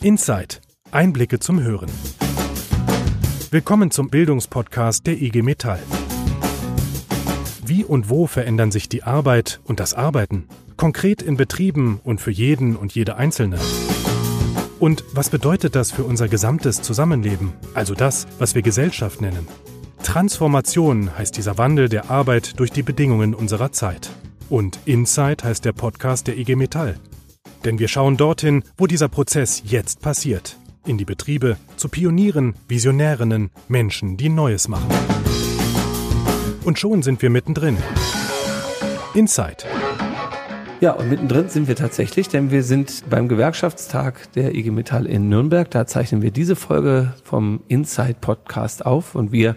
Insight. Einblicke zum Hören. Willkommen zum Bildungspodcast der IG Metall. Wie und wo verändern sich die Arbeit und das Arbeiten? Konkret in Betrieben und für jeden und jede Einzelne. Und was bedeutet das für unser gesamtes Zusammenleben, also das, was wir Gesellschaft nennen? Transformation heißt dieser Wandel der Arbeit durch die Bedingungen unserer Zeit. Und Insight heißt der Podcast der IG Metall. Denn wir schauen dorthin, wo dieser Prozess jetzt passiert. In die Betriebe, zu Pionieren, Visionärinnen, Menschen, die Neues machen. Und schon sind wir mittendrin. Insight. Ja, und mittendrin sind wir tatsächlich, denn wir sind beim Gewerkschaftstag der IG Metall in Nürnberg. Da zeichnen wir diese Folge vom Inside Podcast auf und wir,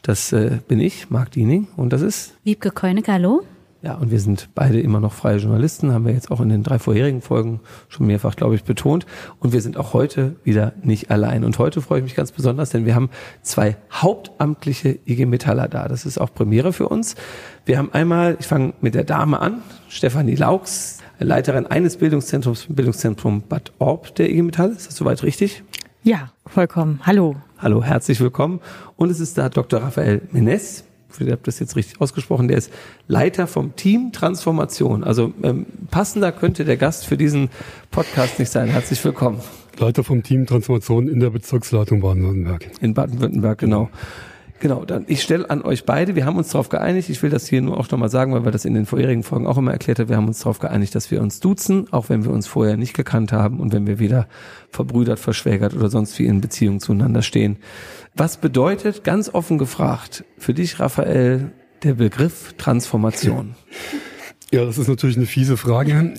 das äh, bin ich, Marc Diening und das ist Wiebke Keunig, hallo. Ja, und wir sind beide immer noch freie Journalisten, haben wir jetzt auch in den drei vorherigen Folgen schon mehrfach, glaube ich, betont. Und wir sind auch heute wieder nicht allein. Und heute freue ich mich ganz besonders, denn wir haben zwei hauptamtliche IG Metaller da. Das ist auch Premiere für uns. Wir haben einmal, ich fange mit der Dame an, Stefanie Laux, Leiterin eines Bildungszentrums, Bildungszentrum Bad Orb der IG Metall. Ist das soweit richtig? Ja, vollkommen. Hallo. Hallo, herzlich willkommen. Und es ist da Dr. Raphael Menes ich habe das jetzt richtig ausgesprochen, der ist Leiter vom Team Transformation. Also ähm, passender könnte der Gast für diesen Podcast nicht sein. Herzlich willkommen. Leiter vom Team Transformation in der Bezirksleitung Baden-Württemberg. In Baden-Württemberg, genau. Genau, dann ich stelle an euch beide, wir haben uns darauf geeinigt, ich will das hier nur auch nochmal sagen, weil wir das in den vorherigen Folgen auch immer erklärt haben, wir haben uns darauf geeinigt, dass wir uns duzen, auch wenn wir uns vorher nicht gekannt haben und wenn wir wieder verbrüdert, verschwägert oder sonst wie in Beziehung zueinander stehen. Was bedeutet, ganz offen gefragt, für dich, Raphael, der Begriff Transformation? Ja, das ist natürlich eine fiese Frage.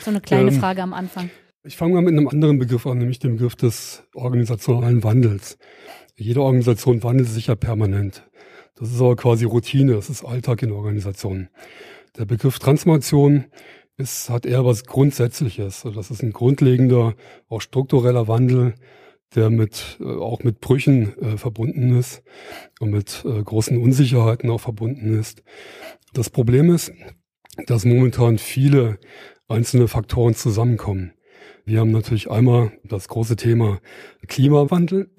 So eine kleine ähm, Frage am Anfang. Ich fange mal mit einem anderen Begriff an, nämlich dem Begriff des organisationalen Wandels. Jede Organisation wandelt sich ja permanent. Das ist aber quasi Routine, das ist Alltag in Organisationen. Der Begriff Transformation ist, hat eher was Grundsätzliches. Das ist ein grundlegender, auch struktureller Wandel, der mit äh, auch mit Brüchen äh, verbunden ist und mit äh, großen Unsicherheiten auch verbunden ist. Das Problem ist, dass momentan viele einzelne Faktoren zusammenkommen. Wir haben natürlich einmal das große Thema Klimawandel.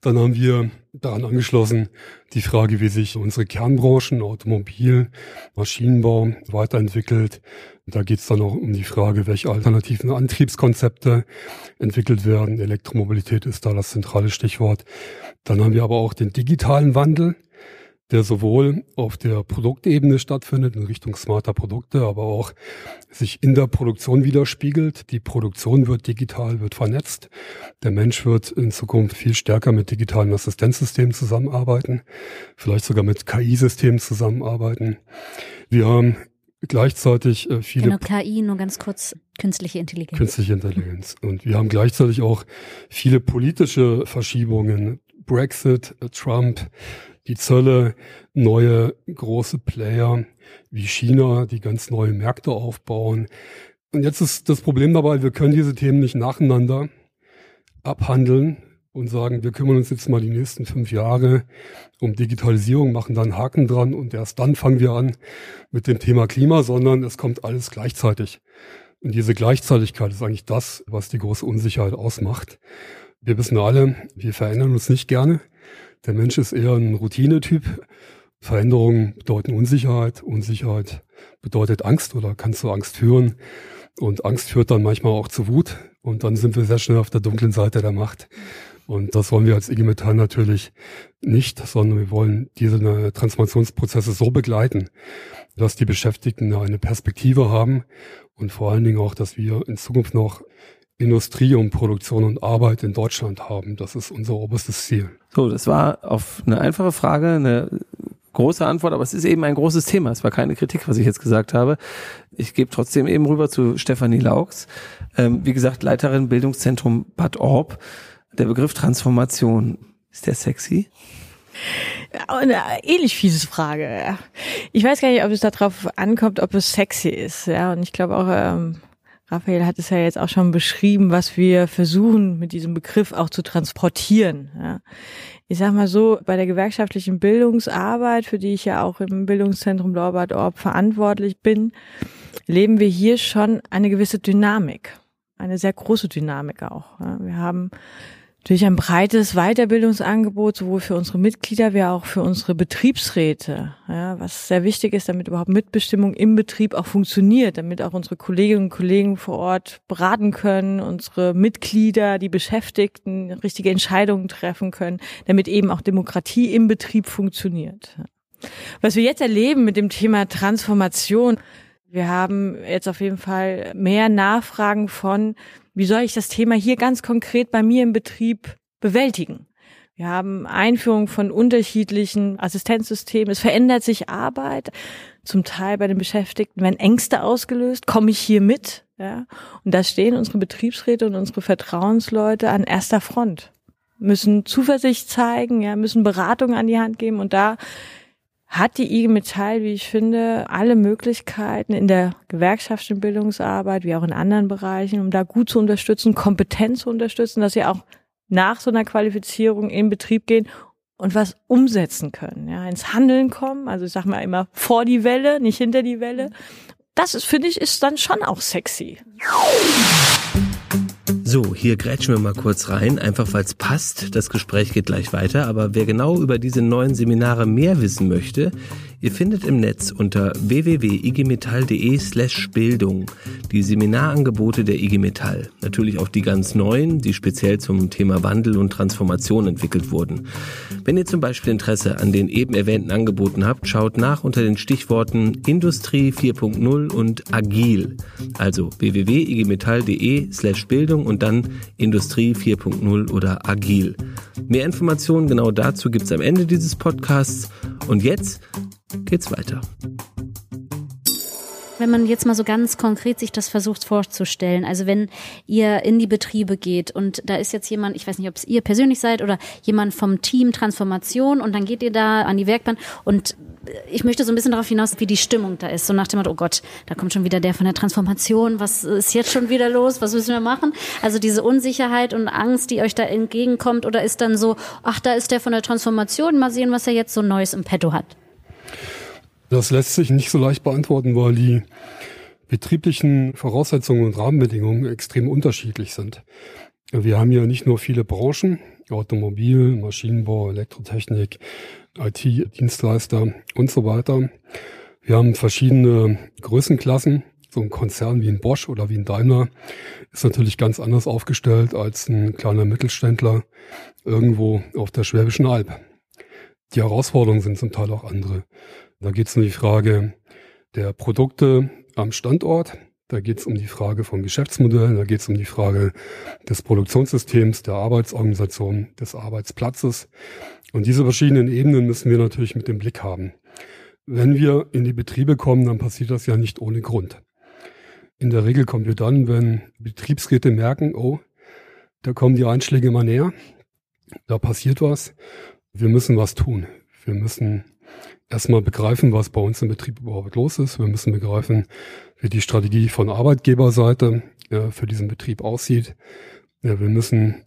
Dann haben wir daran angeschlossen die Frage, wie sich unsere Kernbranchen, Automobil, Maschinenbau weiterentwickelt. Da geht es dann auch um die Frage, welche alternativen Antriebskonzepte entwickelt werden. Elektromobilität ist da das zentrale Stichwort. Dann haben wir aber auch den digitalen Wandel der sowohl auf der Produktebene stattfindet in Richtung smarter Produkte, aber auch sich in der Produktion widerspiegelt. Die Produktion wird digital, wird vernetzt. Der Mensch wird in Zukunft viel stärker mit digitalen Assistenzsystemen zusammenarbeiten, vielleicht sogar mit KI-Systemen zusammenarbeiten. Wir haben gleichzeitig äh, viele. Genau, KI, nur ganz kurz, künstliche Intelligenz. Künstliche Intelligenz. Und wir haben gleichzeitig auch viele politische Verschiebungen. Brexit, Trump, die Zölle, neue große Player wie China, die ganz neue Märkte aufbauen. Und jetzt ist das Problem dabei, wir können diese Themen nicht nacheinander abhandeln und sagen, wir kümmern uns jetzt mal die nächsten fünf Jahre um Digitalisierung, machen dann Haken dran und erst dann fangen wir an mit dem Thema Klima, sondern es kommt alles gleichzeitig. Und diese Gleichzeitigkeit ist eigentlich das, was die große Unsicherheit ausmacht. Wir wissen alle, wir verändern uns nicht gerne. Der Mensch ist eher ein Routinetyp. Veränderungen bedeuten Unsicherheit. Unsicherheit bedeutet Angst oder kann zu Angst führen. Und Angst führt dann manchmal auch zu Wut. Und dann sind wir sehr schnell auf der dunklen Seite der Macht. Und das wollen wir als IG Metall natürlich nicht, sondern wir wollen diese Transformationsprozesse so begleiten, dass die Beschäftigten eine Perspektive haben und vor allen Dingen auch, dass wir in Zukunft noch Industrie und Produktion und Arbeit in Deutschland haben. Das ist unser oberstes Ziel. So, das war auf eine einfache Frage eine große Antwort, aber es ist eben ein großes Thema. Es war keine Kritik, was ich jetzt gesagt habe. Ich gebe trotzdem eben rüber zu Stefanie Laux. Ähm, wie gesagt, Leiterin Bildungszentrum Bad Orb. Der Begriff Transformation, ist der sexy? Eine ähnlich fiese Frage. Ich weiß gar nicht, ob es darauf ankommt, ob es sexy ist. Ja, und ich glaube auch, ähm, Raphael hat es ja jetzt auch schon beschrieben, was wir versuchen mit diesem Begriff auch zu transportieren. Ja. Ich sag mal so, bei der gewerkschaftlichen Bildungsarbeit, für die ich ja auch im Bildungszentrum Lorbert Orb verantwortlich bin, leben wir hier schon eine gewisse Dynamik. eine sehr große Dynamik auch. Wir haben durch ein breites Weiterbildungsangebot, sowohl für unsere Mitglieder wie auch für unsere Betriebsräte, ja, was sehr wichtig ist, damit überhaupt Mitbestimmung im Betrieb auch funktioniert, damit auch unsere Kolleginnen und Kollegen vor Ort beraten können, unsere Mitglieder, die Beschäftigten richtige Entscheidungen treffen können, damit eben auch Demokratie im Betrieb funktioniert. Was wir jetzt erleben mit dem Thema Transformation, wir haben jetzt auf jeden Fall mehr Nachfragen von, wie soll ich das Thema hier ganz konkret bei mir im Betrieb bewältigen? Wir haben Einführung von unterschiedlichen Assistenzsystemen. Es verändert sich Arbeit. Zum Teil bei den Beschäftigten werden Ängste ausgelöst. Komme ich hier mit? Ja. Und da stehen unsere Betriebsräte und unsere Vertrauensleute an erster Front. Müssen Zuversicht zeigen, ja, müssen Beratung an die Hand geben. Und da hat die IG Metall, wie ich finde, alle Möglichkeiten in der gewerkschaftlichen Bildungsarbeit, wie auch in anderen Bereichen, um da gut zu unterstützen, kompetent zu unterstützen, dass sie auch nach so einer Qualifizierung in Betrieb gehen und was umsetzen können, ja, ins Handeln kommen. Also ich sag mal immer vor die Welle, nicht hinter die Welle. Das ist, finde ich, ist dann schon auch sexy. So, hier grätschen wir mal kurz rein, einfach weil es passt. Das Gespräch geht gleich weiter. Aber wer genau über diese neuen Seminare mehr wissen möchte, Ihr findet im Netz unter www.igmetall.de slash Bildung die Seminarangebote der IG Metall. Natürlich auch die ganz neuen, die speziell zum Thema Wandel und Transformation entwickelt wurden. Wenn ihr zum Beispiel Interesse an den eben erwähnten Angeboten habt, schaut nach unter den Stichworten Industrie 4.0 und Agil. Also www.igmetall.de slash Bildung und dann Industrie 4.0 oder Agil. Mehr Informationen genau dazu gibt's am Ende dieses Podcasts. Und jetzt geht's weiter. Wenn man jetzt mal so ganz konkret sich das versucht vorzustellen, also wenn ihr in die Betriebe geht und da ist jetzt jemand, ich weiß nicht, ob es ihr persönlich seid oder jemand vom Team Transformation und dann geht ihr da an die Werkbahn und ich möchte so ein bisschen darauf hinaus, wie die Stimmung da ist. So nach dem Motto, oh Gott, da kommt schon wieder der von der Transformation. Was ist jetzt schon wieder los? Was müssen wir machen? Also diese Unsicherheit und Angst, die euch da entgegenkommt, oder ist dann so, ach, da ist der von der Transformation, mal sehen, was er jetzt so Neues im Petto hat? Das lässt sich nicht so leicht beantworten, weil die betrieblichen Voraussetzungen und Rahmenbedingungen extrem unterschiedlich sind. Wir haben ja nicht nur viele Branchen, Automobil, Maschinenbau, Elektrotechnik, IT-Dienstleister und so weiter. Wir haben verschiedene Größenklassen. So ein Konzern wie ein Bosch oder wie ein Daimler ist natürlich ganz anders aufgestellt als ein kleiner Mittelständler irgendwo auf der Schwäbischen Alb. Die Herausforderungen sind zum Teil auch andere. Da geht es um die Frage der Produkte am Standort. Da geht es um die Frage von Geschäftsmodellen, da geht es um die Frage des Produktionssystems, der Arbeitsorganisation, des Arbeitsplatzes. Und diese verschiedenen Ebenen müssen wir natürlich mit dem Blick haben. Wenn wir in die Betriebe kommen, dann passiert das ja nicht ohne Grund. In der Regel kommen wir dann, wenn Betriebsräte merken, oh, da kommen die Einschläge immer näher, da passiert was, wir müssen was tun. Wir müssen erstmal begreifen, was bei uns im Betrieb überhaupt los ist. Wir müssen begreifen, wie die Strategie von Arbeitgeberseite äh, für diesen Betrieb aussieht. Ja, wir müssen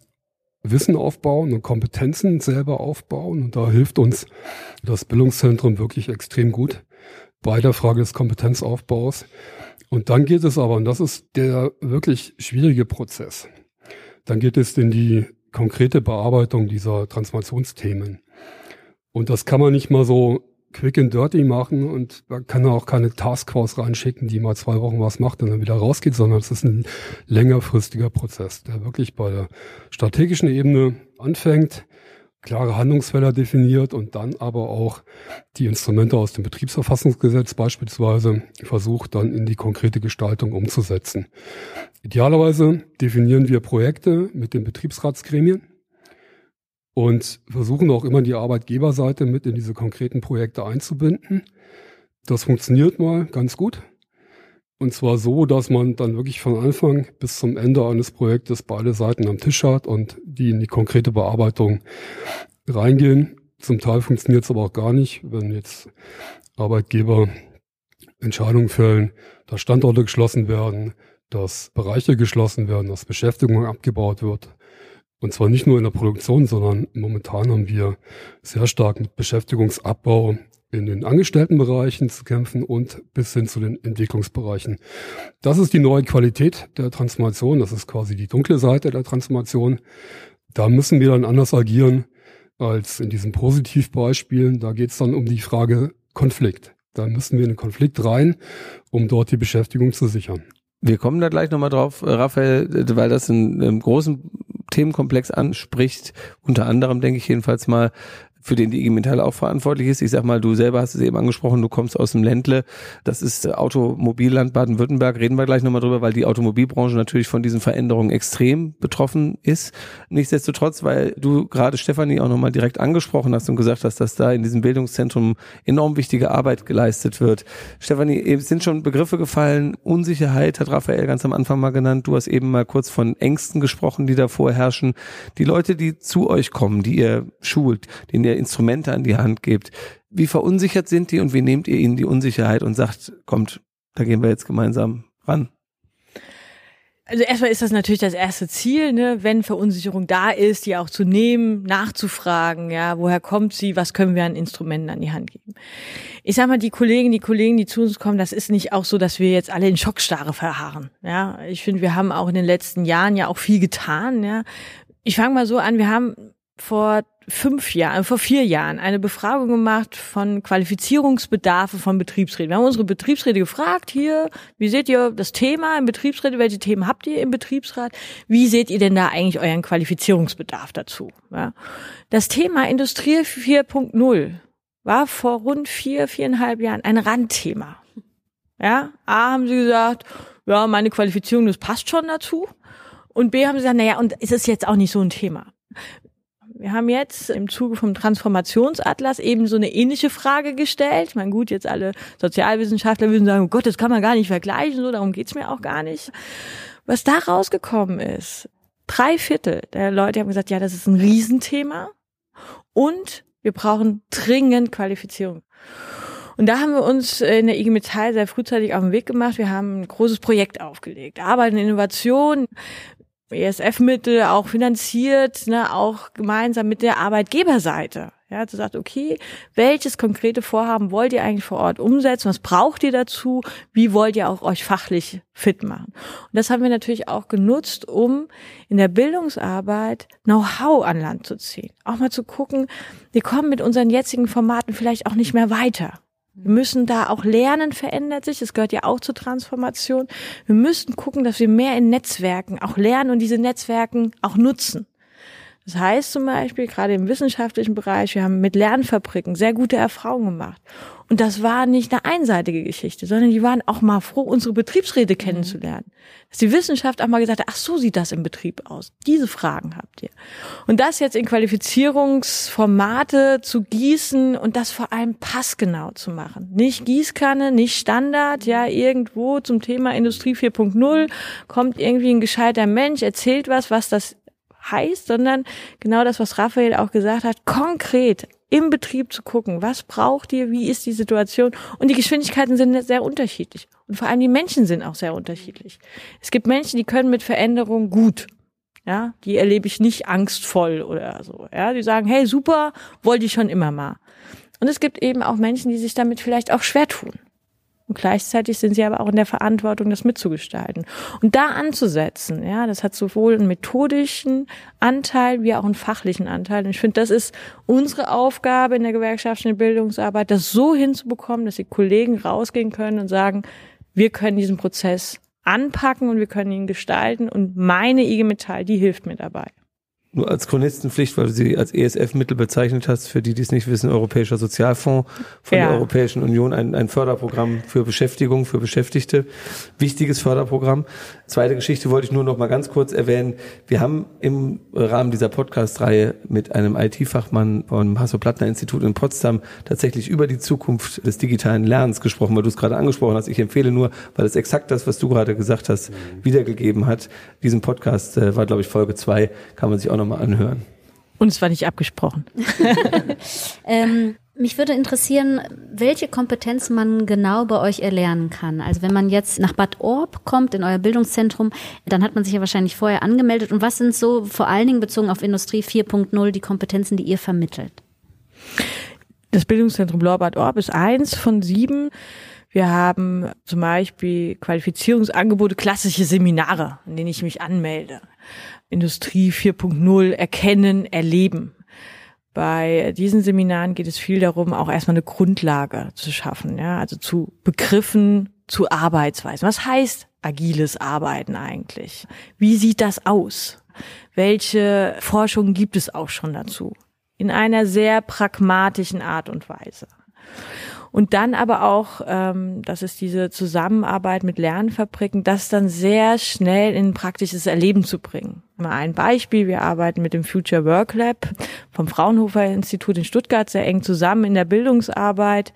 Wissen aufbauen und Kompetenzen selber aufbauen. Und da hilft uns das Bildungszentrum wirklich extrem gut bei der Frage des Kompetenzaufbaus. Und dann geht es aber, und das ist der wirklich schwierige Prozess, dann geht es in die konkrete Bearbeitung dieser Transformationsthemen. Und das kann man nicht mal so quick and dirty machen und man kann auch keine Taskforce reinschicken, die mal zwei Wochen was macht und dann wieder rausgeht, sondern es ist ein längerfristiger Prozess, der wirklich bei der strategischen Ebene anfängt, klare Handlungsfelder definiert und dann aber auch die Instrumente aus dem Betriebsverfassungsgesetz beispielsweise versucht dann in die konkrete Gestaltung umzusetzen. Idealerweise definieren wir Projekte mit den Betriebsratsgremien und versuchen auch immer die Arbeitgeberseite mit in diese konkreten Projekte einzubinden. Das funktioniert mal ganz gut. Und zwar so, dass man dann wirklich von Anfang bis zum Ende eines Projektes beide Seiten am Tisch hat und die in die konkrete Bearbeitung reingehen. Zum Teil funktioniert es aber auch gar nicht, wenn jetzt Arbeitgeber Entscheidungen fällen, dass Standorte geschlossen werden, dass Bereiche geschlossen werden, dass Beschäftigung abgebaut wird. Und zwar nicht nur in der Produktion, sondern momentan haben wir sehr stark mit Beschäftigungsabbau in den Angestelltenbereichen zu kämpfen und bis hin zu den Entwicklungsbereichen. Das ist die neue Qualität der Transformation. Das ist quasi die dunkle Seite der Transformation. Da müssen wir dann anders agieren als in diesen Positivbeispielen. Da geht es dann um die Frage Konflikt. Da müssen wir in den Konflikt rein, um dort die Beschäftigung zu sichern. Wir kommen da gleich nochmal drauf, äh, Raphael, weil das einen, einen großen Themenkomplex anspricht. Unter anderem denke ich jedenfalls mal für den die IG Metall auch verantwortlich ist. Ich sag mal, du selber hast es eben angesprochen, du kommst aus dem Ländle. Das ist Automobilland Baden-Württemberg. Reden wir gleich nochmal drüber, weil die Automobilbranche natürlich von diesen Veränderungen extrem betroffen ist. Nichtsdestotrotz, weil du gerade Stefanie auch nochmal direkt angesprochen hast und gesagt hast, dass da in diesem Bildungszentrum enorm wichtige Arbeit geleistet wird. Stefanie, es sind schon Begriffe gefallen. Unsicherheit hat Raphael ganz am Anfang mal genannt. Du hast eben mal kurz von Ängsten gesprochen, die da vorherrschen. Die Leute, die zu euch kommen, die ihr schult, denen ihr Instrumente an die Hand gebt. Wie verunsichert sind die und wie nehmt ihr ihnen die Unsicherheit und sagt, kommt, da gehen wir jetzt gemeinsam ran? Also erstmal ist das natürlich das erste Ziel, ne, wenn Verunsicherung da ist, die auch zu nehmen, nachzufragen, ja, woher kommt sie, was können wir an Instrumenten an die Hand geben. Ich sag mal, die Kollegen, die Kollegen, die zu uns kommen, das ist nicht auch so, dass wir jetzt alle in Schockstarre verharren, ja. Ich finde, wir haben auch in den letzten Jahren ja auch viel getan, ja. Ich fange mal so an, wir haben vor fünf Jahren, vor vier Jahren eine Befragung gemacht von Qualifizierungsbedarfe von Betriebsräten. Wir haben unsere Betriebsräte gefragt, hier, wie seht ihr das Thema im Betriebsräte, welche Themen habt ihr im Betriebsrat? Wie seht ihr denn da eigentlich euren Qualifizierungsbedarf dazu? Ja. Das Thema Industrie 4.0 war vor rund vier, viereinhalb Jahren ein Randthema. Ja, A haben sie gesagt, ja, meine Qualifizierung, das passt schon dazu. Und B haben sie gesagt, naja, und ist es jetzt auch nicht so ein Thema. Wir haben jetzt im Zuge vom Transformationsatlas eben so eine ähnliche Frage gestellt. Ich meine, gut, jetzt alle Sozialwissenschaftler würden sagen, oh Gott, das kann man gar nicht vergleichen, so, darum geht's mir auch gar nicht. Was da rausgekommen ist, drei Viertel der Leute haben gesagt, ja, das ist ein Riesenthema und wir brauchen dringend Qualifizierung. Und da haben wir uns in der IG Metall sehr frühzeitig auf den Weg gemacht. Wir haben ein großes Projekt aufgelegt. Arbeit und Innovation. ESF-Mittel auch finanziert, ne, auch gemeinsam mit der Arbeitgeberseite. Ja, zu sagt, okay, welches konkrete Vorhaben wollt ihr eigentlich vor Ort umsetzen? Was braucht ihr dazu? Wie wollt ihr auch euch fachlich fit machen? Und das haben wir natürlich auch genutzt, um in der Bildungsarbeit Know-how an Land zu ziehen. Auch mal zu gucken, wir kommen mit unseren jetzigen Formaten vielleicht auch nicht mehr weiter. Wir müssen da auch lernen, verändert sich. Das gehört ja auch zur Transformation. Wir müssen gucken, dass wir mehr in Netzwerken auch lernen und diese Netzwerken auch nutzen. Das heißt zum Beispiel, gerade im wissenschaftlichen Bereich, wir haben mit Lernfabriken sehr gute Erfahrungen gemacht. Und das war nicht eine einseitige Geschichte, sondern die waren auch mal froh, unsere Betriebsräte mhm. kennenzulernen. Dass die Wissenschaft auch mal gesagt hat, ach so sieht das im Betrieb aus. Diese Fragen habt ihr. Und das jetzt in Qualifizierungsformate zu gießen und das vor allem passgenau zu machen. Nicht Gießkanne, nicht Standard, ja, irgendwo zum Thema Industrie 4.0 kommt irgendwie ein gescheiter Mensch, erzählt was, was das heißt, sondern genau das, was Raphael auch gesagt hat, konkret im Betrieb zu gucken, was braucht ihr, wie ist die Situation und die Geschwindigkeiten sind sehr unterschiedlich und vor allem die Menschen sind auch sehr unterschiedlich. Es gibt Menschen, die können mit Veränderung gut. Ja, die erlebe ich nicht angstvoll oder so. Ja, die sagen, hey, super, wollte ich schon immer mal. Und es gibt eben auch Menschen, die sich damit vielleicht auch schwer tun. Und gleichzeitig sind sie aber auch in der Verantwortung, das mitzugestalten. Und da anzusetzen, ja, das hat sowohl einen methodischen Anteil wie auch einen fachlichen Anteil. Und ich finde, das ist unsere Aufgabe in der gewerkschaftlichen Bildungsarbeit, das so hinzubekommen, dass die Kollegen rausgehen können und sagen, wir können diesen Prozess anpacken und wir können ihn gestalten. Und meine IG Metall, die hilft mir dabei nur als Chronistenpflicht, weil du sie als ESF-Mittel bezeichnet hast, für die, die es nicht wissen, Europäischer Sozialfonds von ja. der Europäischen Union, ein, ein Förderprogramm für Beschäftigung, für Beschäftigte. Wichtiges Förderprogramm. Zweite Geschichte wollte ich nur noch mal ganz kurz erwähnen. Wir haben im Rahmen dieser Podcast-Reihe mit einem IT-Fachmann vom Hasso-Plattner-Institut in Potsdam tatsächlich über die Zukunft des digitalen Lernens gesprochen, weil du es gerade angesprochen hast. Ich empfehle nur, weil es exakt das, was du gerade gesagt hast, wiedergegeben hat. Diesen Podcast äh, war, glaube ich, Folge zwei, kann man sich auch noch nochmal anhören. Und es war nicht abgesprochen. ähm, mich würde interessieren, welche Kompetenz man genau bei euch erlernen kann. Also wenn man jetzt nach Bad Orb kommt, in euer Bildungszentrum, dann hat man sich ja wahrscheinlich vorher angemeldet. Und was sind so vor allen Dingen bezogen auf Industrie 4.0 die Kompetenzen, die ihr vermittelt? Das Bildungszentrum Lorbert Orb ist eins von sieben. Wir haben zum Beispiel Qualifizierungsangebote, klassische Seminare, in denen ich mich anmelde. Industrie 4.0 erkennen, erleben. Bei diesen Seminaren geht es viel darum, auch erstmal eine Grundlage zu schaffen, ja, also zu Begriffen, zu Arbeitsweisen. Was heißt agiles Arbeiten eigentlich? Wie sieht das aus? Welche Forschung gibt es auch schon dazu? In einer sehr pragmatischen Art und Weise. Und dann aber auch, ähm, das ist diese Zusammenarbeit mit Lernfabriken, das dann sehr schnell in praktisches Erleben zu bringen. Mal ein Beispiel, wir arbeiten mit dem Future Work Lab vom Fraunhofer Institut in Stuttgart sehr eng zusammen in der Bildungsarbeit.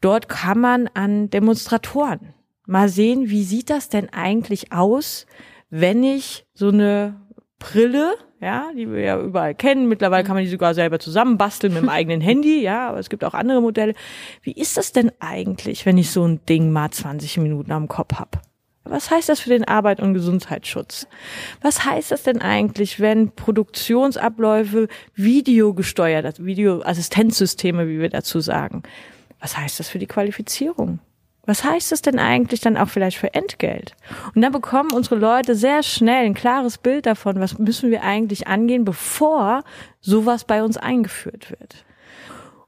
Dort kann man an Demonstratoren mal sehen, wie sieht das denn eigentlich aus, wenn ich so eine Brille ja, die wir ja überall kennen. Mittlerweile kann man die sogar selber zusammenbasteln mit dem eigenen Handy, ja, aber es gibt auch andere Modelle. Wie ist das denn eigentlich, wenn ich so ein Ding mal 20 Minuten am Kopf hab? Was heißt das für den Arbeit- und Gesundheitsschutz? Was heißt das denn eigentlich, wenn Produktionsabläufe videogesteuert, also Videoassistenzsysteme, wie wir dazu sagen? Was heißt das für die Qualifizierung? Was heißt das denn eigentlich dann auch vielleicht für Entgelt? Und dann bekommen unsere Leute sehr schnell ein klares Bild davon, was müssen wir eigentlich angehen, bevor sowas bei uns eingeführt wird.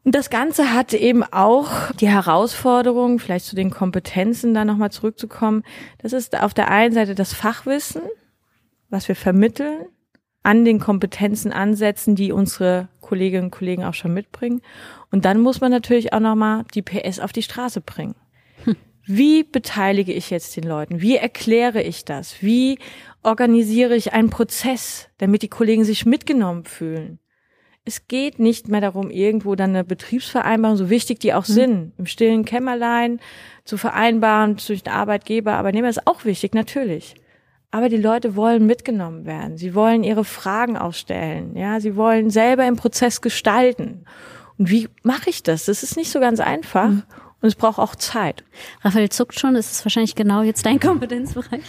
Und das Ganze hat eben auch die Herausforderung, vielleicht zu den Kompetenzen da nochmal zurückzukommen. Das ist auf der einen Seite das Fachwissen, was wir vermitteln, an den Kompetenzen ansetzen, die unsere Kolleginnen und Kollegen auch schon mitbringen. Und dann muss man natürlich auch nochmal die PS auf die Straße bringen. Wie beteilige ich jetzt den Leuten? Wie erkläre ich das? Wie organisiere ich einen Prozess, damit die Kollegen sich mitgenommen fühlen? Es geht nicht mehr darum, irgendwo dann eine Betriebsvereinbarung, so wichtig die auch mhm. sind, im stillen Kämmerlein zu vereinbaren zwischen Arbeitgeber, Arbeitnehmer ist auch wichtig, natürlich. Aber die Leute wollen mitgenommen werden. Sie wollen ihre Fragen ausstellen. Ja, sie wollen selber im Prozess gestalten. Und wie mache ich das? Das ist nicht so ganz einfach. Mhm. Und es braucht auch Zeit. Raphael zuckt schon, ist es wahrscheinlich genau jetzt dein Kompetenzbereich.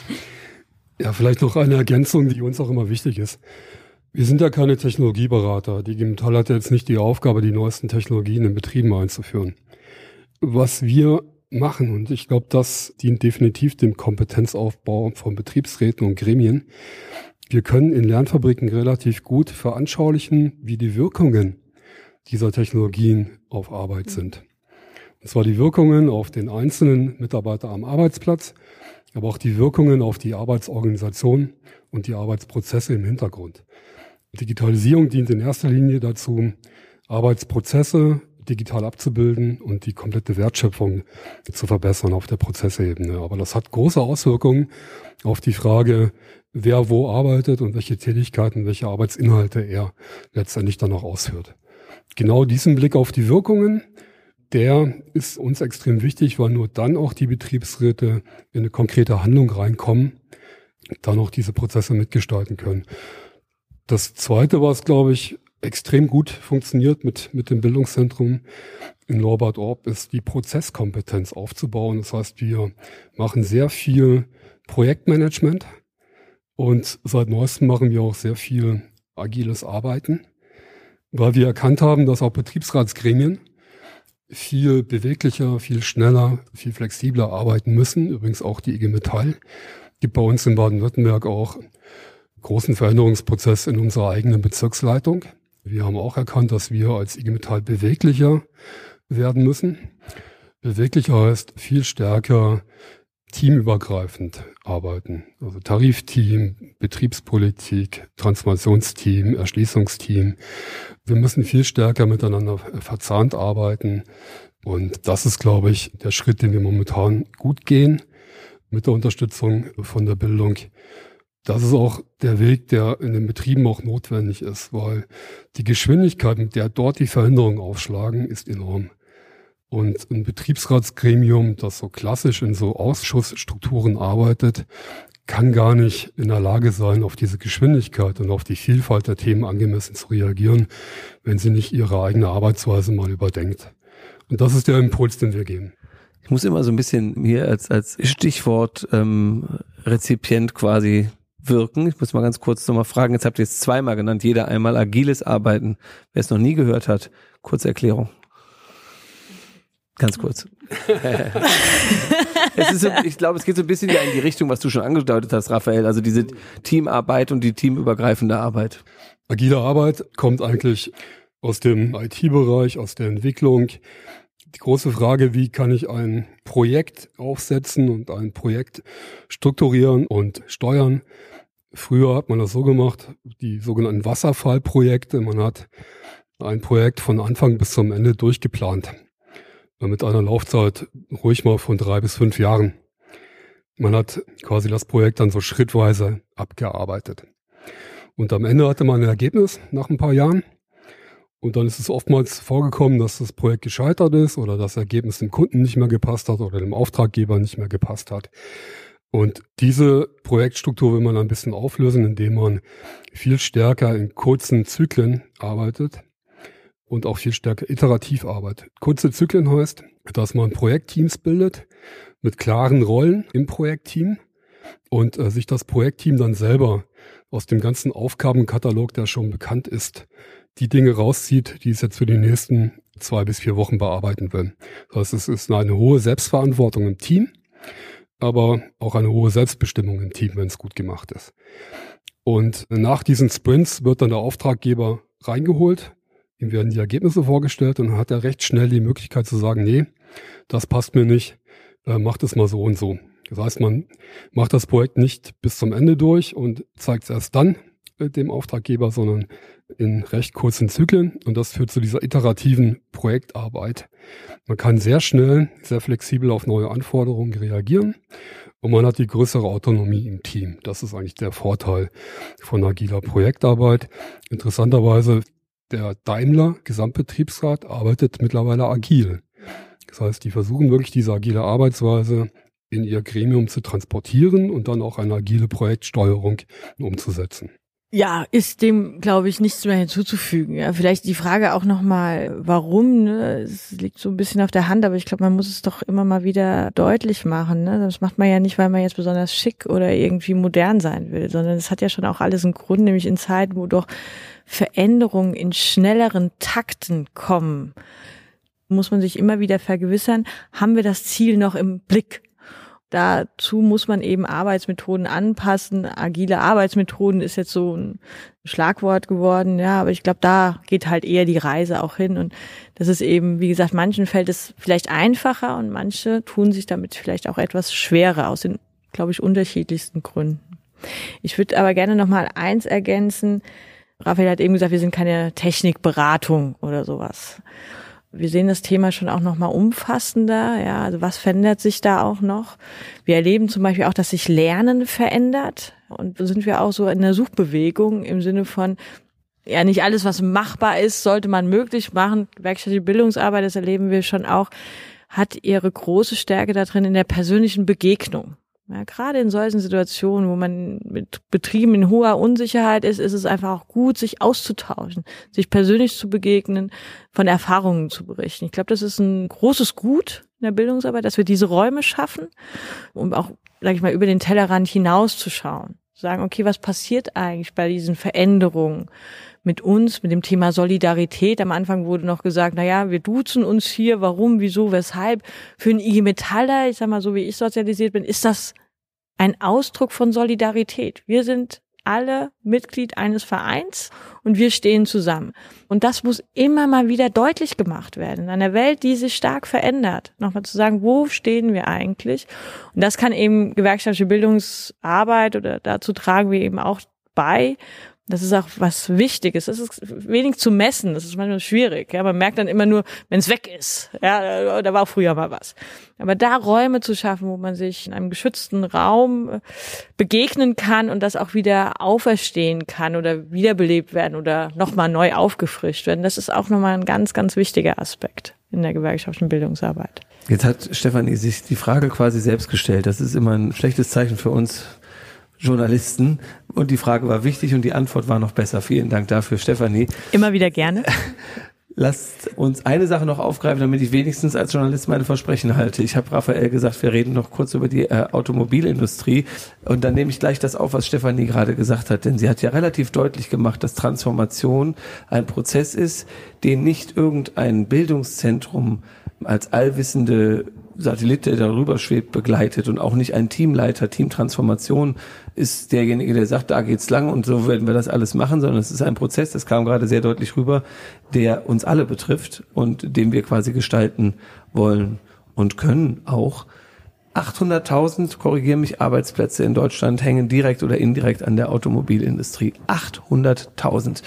Ja, vielleicht noch eine Ergänzung, die uns auch immer wichtig ist. Wir sind ja keine Technologieberater. Die Metall hat jetzt nicht die Aufgabe, die neuesten Technologien in Betrieben einzuführen. Was wir machen, und ich glaube, das dient definitiv dem Kompetenzaufbau von Betriebsräten und Gremien. Wir können in Lernfabriken relativ gut veranschaulichen, wie die Wirkungen dieser Technologien auf Arbeit sind. Und zwar die Wirkungen auf den einzelnen Mitarbeiter am Arbeitsplatz, aber auch die Wirkungen auf die Arbeitsorganisation und die Arbeitsprozesse im Hintergrund. Digitalisierung dient in erster Linie dazu, Arbeitsprozesse digital abzubilden und die komplette Wertschöpfung zu verbessern auf der Prozessebene. Aber das hat große Auswirkungen auf die Frage, wer wo arbeitet und welche Tätigkeiten, welche Arbeitsinhalte er letztendlich dann auch ausführt. Genau diesen Blick auf die Wirkungen der ist uns extrem wichtig, weil nur dann auch die Betriebsräte in eine konkrete Handlung reinkommen, dann auch diese Prozesse mitgestalten können. Das zweite, was, glaube ich, extrem gut funktioniert mit, mit dem Bildungszentrum in Norbert Orb, ist die Prozesskompetenz aufzubauen. Das heißt, wir machen sehr viel Projektmanagement und seit neuestem machen wir auch sehr viel agiles Arbeiten, weil wir erkannt haben, dass auch Betriebsratsgremien viel beweglicher, viel schneller, viel flexibler arbeiten müssen. Übrigens auch die IG Metall gibt bei uns in Baden-Württemberg auch großen Veränderungsprozess in unserer eigenen Bezirksleitung. Wir haben auch erkannt, dass wir als IG Metall beweglicher werden müssen. Beweglicher heißt viel stärker teamübergreifend arbeiten. Also Tarifteam, Betriebspolitik, Transformationsteam, Erschließungsteam. Wir müssen viel stärker miteinander verzahnt arbeiten. Und das ist, glaube ich, der Schritt, den wir momentan gut gehen mit der Unterstützung von der Bildung. Das ist auch der Weg, der in den Betrieben auch notwendig ist, weil die Geschwindigkeit, mit der dort die Veränderungen aufschlagen, ist enorm. Und ein Betriebsratsgremium, das so klassisch in so Ausschussstrukturen arbeitet, kann gar nicht in der Lage sein, auf diese Geschwindigkeit und auf die Vielfalt der Themen angemessen zu reagieren, wenn sie nicht ihre eigene Arbeitsweise mal überdenkt. Und das ist der Impuls, den wir geben. Ich muss immer so ein bisschen hier als, als Stichwort ähm, Rezipient quasi wirken. Ich muss mal ganz kurz nochmal fragen, jetzt habt ihr es zweimal genannt, jeder einmal agiles Arbeiten. Wer es noch nie gehört hat, kurze Erklärung. Ganz kurz. es ist so, ich glaube, es geht so ein bisschen ja in die Richtung, was du schon angedeutet hast, Raphael. Also diese Teamarbeit und die teamübergreifende Arbeit. Agile Arbeit kommt eigentlich aus dem IT-Bereich, aus der Entwicklung. Die große Frage, wie kann ich ein Projekt aufsetzen und ein Projekt strukturieren und steuern? Früher hat man das so gemacht, die sogenannten Wasserfallprojekte. Man hat ein Projekt von Anfang bis zum Ende durchgeplant. Mit einer Laufzeit ruhig mal von drei bis fünf Jahren. Man hat quasi das Projekt dann so schrittweise abgearbeitet. Und am Ende hatte man ein Ergebnis nach ein paar Jahren. Und dann ist es oftmals vorgekommen, dass das Projekt gescheitert ist oder das Ergebnis dem Kunden nicht mehr gepasst hat oder dem Auftraggeber nicht mehr gepasst hat. Und diese Projektstruktur will man ein bisschen auflösen, indem man viel stärker in kurzen Zyklen arbeitet und auch viel stärker iterativ arbeitet. Kurze Zyklen heißt, dass man Projektteams bildet mit klaren Rollen im Projektteam und äh, sich das Projektteam dann selber aus dem ganzen Aufgabenkatalog, der schon bekannt ist, die Dinge rauszieht, die es jetzt für die nächsten zwei bis vier Wochen bearbeiten will. Das heißt, es ist eine hohe Selbstverantwortung im Team, aber auch eine hohe Selbstbestimmung im Team, wenn es gut gemacht ist. Und nach diesen Sprints wird dann der Auftraggeber reingeholt, ihm werden die Ergebnisse vorgestellt und dann hat er recht schnell die Möglichkeit zu sagen, nee, das passt mir nicht, äh, macht es mal so und so. Das heißt, man macht das Projekt nicht bis zum Ende durch und zeigt es erst dann äh, dem Auftraggeber, sondern in recht kurzen Zyklen und das führt zu dieser iterativen Projektarbeit. Man kann sehr schnell, sehr flexibel auf neue Anforderungen reagieren und man hat die größere Autonomie im Team. Das ist eigentlich der Vorteil von agiler Projektarbeit. Interessanterweise, der Daimler Gesamtbetriebsrat arbeitet mittlerweile agil. Das heißt, die versuchen wirklich diese agile Arbeitsweise in ihr Gremium zu transportieren und dann auch eine agile Projektsteuerung umzusetzen. Ja, ist dem, glaube ich, nichts mehr hinzuzufügen. Ja, vielleicht die Frage auch nochmal, warum, ne? Es liegt so ein bisschen auf der Hand, aber ich glaube, man muss es doch immer mal wieder deutlich machen. Ne? Das macht man ja nicht, weil man jetzt besonders schick oder irgendwie modern sein will, sondern es hat ja schon auch alles einen Grund, nämlich in Zeiten, wo doch Veränderungen in schnelleren Takten kommen, muss man sich immer wieder vergewissern, haben wir das Ziel noch im Blick? Dazu muss man eben Arbeitsmethoden anpassen. Agile Arbeitsmethoden ist jetzt so ein Schlagwort geworden, ja, aber ich glaube, da geht halt eher die Reise auch hin. Und das ist eben, wie gesagt, manchen fällt es vielleicht einfacher und manche tun sich damit vielleicht auch etwas schwerer aus den, glaube ich, unterschiedlichsten Gründen. Ich würde aber gerne noch mal eins ergänzen. Raphael hat eben gesagt, wir sind keine Technikberatung oder sowas wir sehen das Thema schon auch noch mal umfassender. Ja, also was verändert sich da auch noch? Wir erleben zum Beispiel auch, dass sich Lernen verändert. Und sind wir auch so in der Suchbewegung im Sinne von, ja, nicht alles, was machbar ist, sollte man möglich machen. Werkstattliche Bildungsarbeit, das erleben wir schon auch, hat ihre große Stärke darin in der persönlichen Begegnung. Ja, gerade in solchen Situationen, wo man mit Betrieben in hoher Unsicherheit ist, ist es einfach auch gut, sich auszutauschen, sich persönlich zu begegnen, von Erfahrungen zu berichten. Ich glaube, das ist ein großes Gut in der Bildungsarbeit, dass wir diese Räume schaffen, um auch, sage ich mal, über den Tellerrand hinauszuschauen. Sagen, okay, was passiert eigentlich bei diesen Veränderungen? Mit uns, mit dem Thema Solidarität. Am Anfang wurde noch gesagt, na ja, wir duzen uns hier, warum, wieso, weshalb. Für einen IG Metaller, ich sag mal so, wie ich sozialisiert bin, ist das ein Ausdruck von Solidarität. Wir sind alle Mitglied eines Vereins und wir stehen zusammen. Und das muss immer mal wieder deutlich gemacht werden. In einer Welt, die sich stark verändert, nochmal zu sagen, wo stehen wir eigentlich? Und das kann eben gewerkschaftliche Bildungsarbeit oder dazu tragen wir eben auch bei, das ist auch was Wichtiges. Das ist wenig zu messen. Das ist manchmal schwierig. Ja, man merkt dann immer nur, wenn es weg ist. Ja, da war früher mal was. Aber da Räume zu schaffen, wo man sich in einem geschützten Raum äh, begegnen kann und das auch wieder auferstehen kann oder wiederbelebt werden oder nochmal neu aufgefrischt werden, das ist auch nochmal ein ganz, ganz wichtiger Aspekt in der gewerkschaftlichen Bildungsarbeit. Jetzt hat Stefanie sich die Frage quasi selbst gestellt. Das ist immer ein schlechtes Zeichen für uns Journalisten. Und die Frage war wichtig und die Antwort war noch besser. Vielen Dank dafür, Stefanie. Immer wieder gerne. Lasst uns eine Sache noch aufgreifen, damit ich wenigstens als Journalist meine Versprechen halte. Ich habe Raphael gesagt, wir reden noch kurz über die äh, Automobilindustrie und dann nehme ich gleich das auf, was Stefanie gerade gesagt hat, denn sie hat ja relativ deutlich gemacht, dass Transformation ein Prozess ist, den nicht irgendein Bildungszentrum als allwissende Satellit, der darüber schwebt, begleitet und auch nicht ein Teamleiter, Teamtransformation ist derjenige, der sagt, da geht's lang und so werden wir das alles machen, sondern es ist ein Prozess, das kam gerade sehr deutlich rüber, der uns alle betrifft und den wir quasi gestalten wollen und können auch. 800.000, korrigiere mich, Arbeitsplätze in Deutschland hängen direkt oder indirekt an der Automobilindustrie. 800.000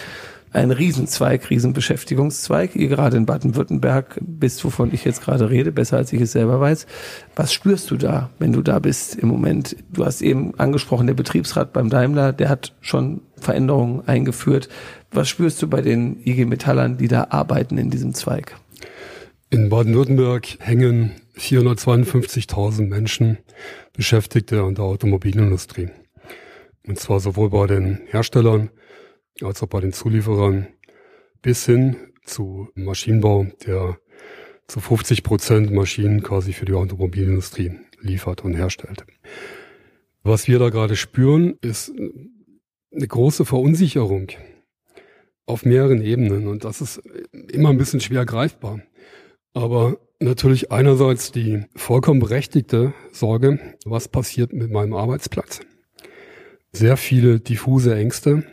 ein Riesenzweig, Riesenbeschäftigungszweig. Ihr gerade in Baden-Württemberg bist, wovon ich jetzt gerade rede, besser als ich es selber weiß. Was spürst du da, wenn du da bist im Moment? Du hast eben angesprochen, der Betriebsrat beim Daimler, der hat schon Veränderungen eingeführt. Was spürst du bei den IG Metallern, die da arbeiten in diesem Zweig? In Baden-Württemberg hängen 452.000 Menschen Beschäftigte an der Automobilindustrie. Und zwar sowohl bei den Herstellern als auch bei den Zulieferern bis hin zu Maschinenbau, der zu 50 Prozent Maschinen quasi für die Automobilindustrie liefert und herstellt. Was wir da gerade spüren, ist eine große Verunsicherung auf mehreren Ebenen und das ist immer ein bisschen schwer greifbar. Aber natürlich einerseits die vollkommen berechtigte Sorge, was passiert mit meinem Arbeitsplatz. Sehr viele diffuse Ängste,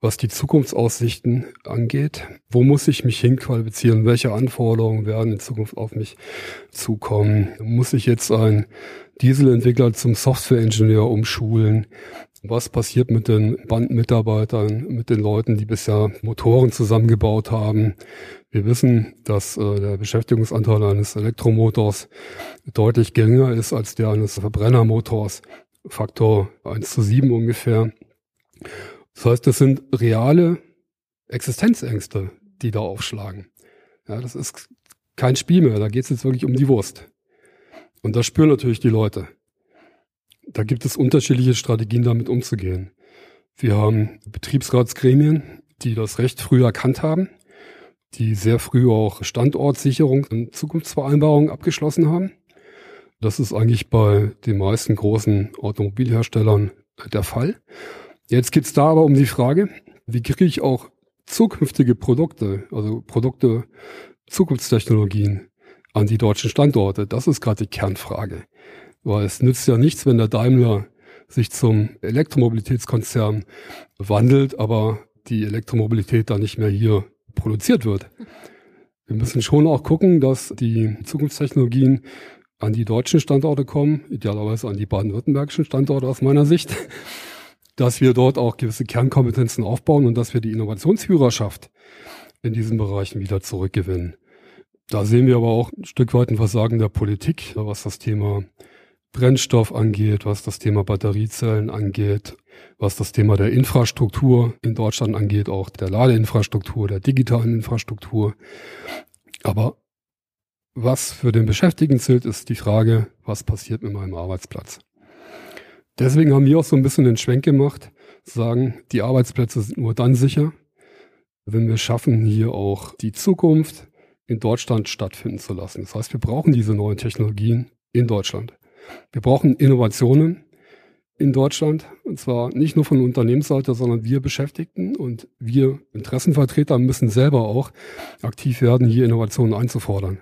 was die Zukunftsaussichten angeht. Wo muss ich mich hinqualifizieren? Welche Anforderungen werden in Zukunft auf mich zukommen? Muss ich jetzt ein Dieselentwickler zum Softwareingenieur umschulen? Was passiert mit den Bandmitarbeitern, mit den Leuten, die bisher Motoren zusammengebaut haben? Wir wissen, dass äh, der Beschäftigungsanteil eines Elektromotors deutlich geringer ist als der eines Verbrennermotors. Faktor 1 zu 7 ungefähr. Das heißt, das sind reale Existenzängste, die da aufschlagen. Ja, das ist kein Spiel mehr, da geht es jetzt wirklich um die Wurst. Und das spüren natürlich die Leute. Da gibt es unterschiedliche Strategien, damit umzugehen. Wir haben Betriebsratsgremien, die das recht früh erkannt haben, die sehr früh auch Standortsicherung und Zukunftsvereinbarungen abgeschlossen haben. Das ist eigentlich bei den meisten großen Automobilherstellern der Fall. Jetzt geht's da aber um die Frage, wie kriege ich auch zukünftige Produkte, also Produkte, Zukunftstechnologien an die deutschen Standorte? Das ist gerade die Kernfrage. Weil es nützt ja nichts, wenn der Daimler sich zum Elektromobilitätskonzern wandelt, aber die Elektromobilität dann nicht mehr hier produziert wird. Wir müssen schon auch gucken, dass die Zukunftstechnologien an die deutschen Standorte kommen, idealerweise an die baden-württembergischen Standorte aus meiner Sicht dass wir dort auch gewisse Kernkompetenzen aufbauen und dass wir die Innovationsführerschaft in diesen Bereichen wieder zurückgewinnen. Da sehen wir aber auch ein Stück weit ein Versagen der Politik, was das Thema Brennstoff angeht, was das Thema Batteriezellen angeht, was das Thema der Infrastruktur in Deutschland angeht, auch der Ladeinfrastruktur, der digitalen Infrastruktur. Aber was für den Beschäftigten zählt, ist die Frage, was passiert mit meinem Arbeitsplatz? Deswegen haben wir auch so ein bisschen den Schwenk gemacht, sagen, die Arbeitsplätze sind nur dann sicher, wenn wir schaffen, hier auch die Zukunft in Deutschland stattfinden zu lassen. Das heißt, wir brauchen diese neuen Technologien in Deutschland. Wir brauchen Innovationen in Deutschland, und zwar nicht nur von Unternehmensseite, sondern wir Beschäftigten und wir Interessenvertreter müssen selber auch aktiv werden, hier Innovationen einzufordern.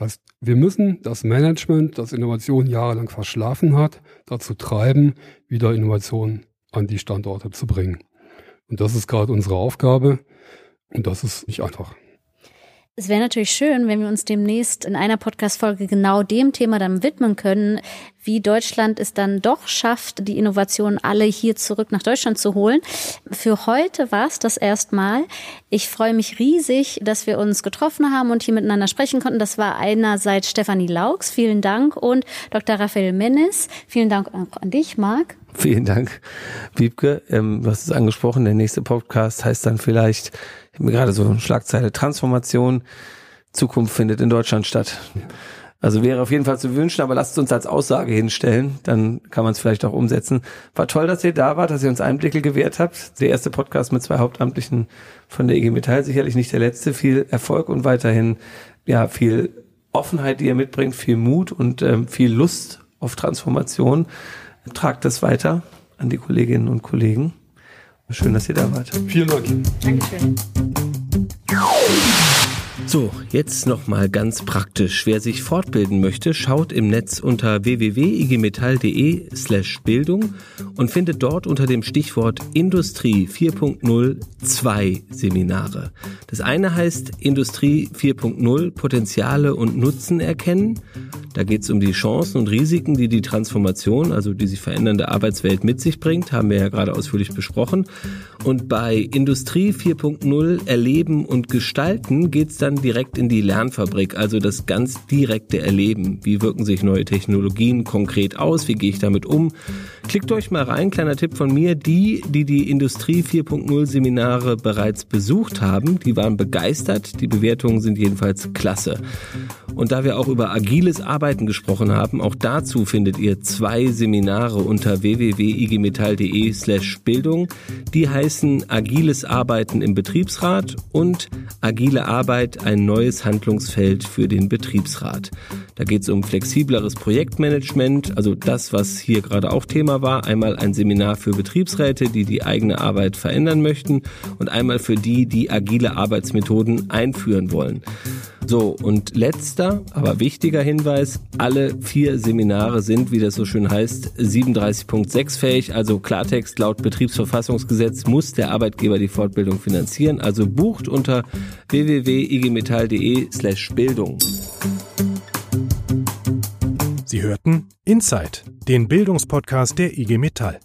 Heißt, wir müssen das Management, das Innovation jahrelang verschlafen hat, dazu treiben, wieder Innovationen an die Standorte zu bringen. Und das ist gerade unsere Aufgabe und das ist nicht einfach. Es wäre natürlich schön, wenn wir uns demnächst in einer Podcast-Folge genau dem Thema dann widmen können, wie Deutschland es dann doch schafft, die Innovationen alle hier zurück nach Deutschland zu holen. Für heute war es das erstmal. Ich freue mich riesig, dass wir uns getroffen haben und hier miteinander sprechen konnten. Das war einerseits Stefanie Laux, vielen Dank, und Dr. Raphael Mennis. Vielen Dank auch an dich, Marc. Vielen Dank, Wiebke. Ähm, du hast es angesprochen, der nächste Podcast heißt dann vielleicht, ich habe mir gerade so eine Schlagzeile Transformation, Zukunft findet in Deutschland statt. Also wäre auf jeden Fall zu wünschen, aber lasst uns als Aussage hinstellen, dann kann man es vielleicht auch umsetzen. War toll, dass ihr da wart, dass ihr uns Einblicke gewährt habt. Der erste Podcast mit zwei Hauptamtlichen von der IG Metall, sicherlich nicht der letzte. Viel Erfolg und weiterhin ja viel Offenheit, die ihr mitbringt, viel Mut und ähm, viel Lust auf Transformation. Tragt das weiter an die Kolleginnen und Kollegen. Schön, dass ihr da wart. Vielen Dank. Dankeschön. So, jetzt nochmal ganz praktisch. Wer sich fortbilden möchte, schaut im Netz unter www.igmetall.de slash Bildung und findet dort unter dem Stichwort Industrie 4.0 zwei Seminare. Das eine heißt Industrie 4.0 Potenziale und Nutzen erkennen. Da geht es um die Chancen und Risiken, die die Transformation, also die sich verändernde Arbeitswelt mit sich bringt, haben wir ja gerade ausführlich besprochen. Und bei Industrie 4.0 Erleben und Gestalten geht es dann direkt in die Lernfabrik, also das ganz direkte Erleben. Wie wirken sich neue Technologien konkret aus? Wie gehe ich damit um? Klickt euch mal rein, kleiner Tipp von mir. Die, die die Industrie 4.0 Seminare bereits besucht haben, die waren begeistert. Die Bewertungen sind jedenfalls klasse. Und da wir auch über agiles Arbeiten gesprochen haben, auch dazu findet ihr zwei Seminare unter www.igmetall.de slash Bildung. Die heißen Agiles Arbeiten im Betriebsrat und Agile Arbeit, ein neues Handlungsfeld für den Betriebsrat. Da geht es um flexibleres Projektmanagement, also das, was hier gerade auch Thema war. Einmal ein Seminar für Betriebsräte, die die eigene Arbeit verändern möchten und einmal für die, die agile Arbeitsmethoden einführen wollen. So, und letzter, aber wichtiger Hinweis, alle vier Seminare sind, wie das so schön heißt, 37.6 fähig, also Klartext laut Betriebsverfassungsgesetz muss der Arbeitgeber die Fortbildung finanzieren, also bucht unter www.igmetall.de slash Bildung. Sie hörten Inside, den Bildungspodcast der IG Metall.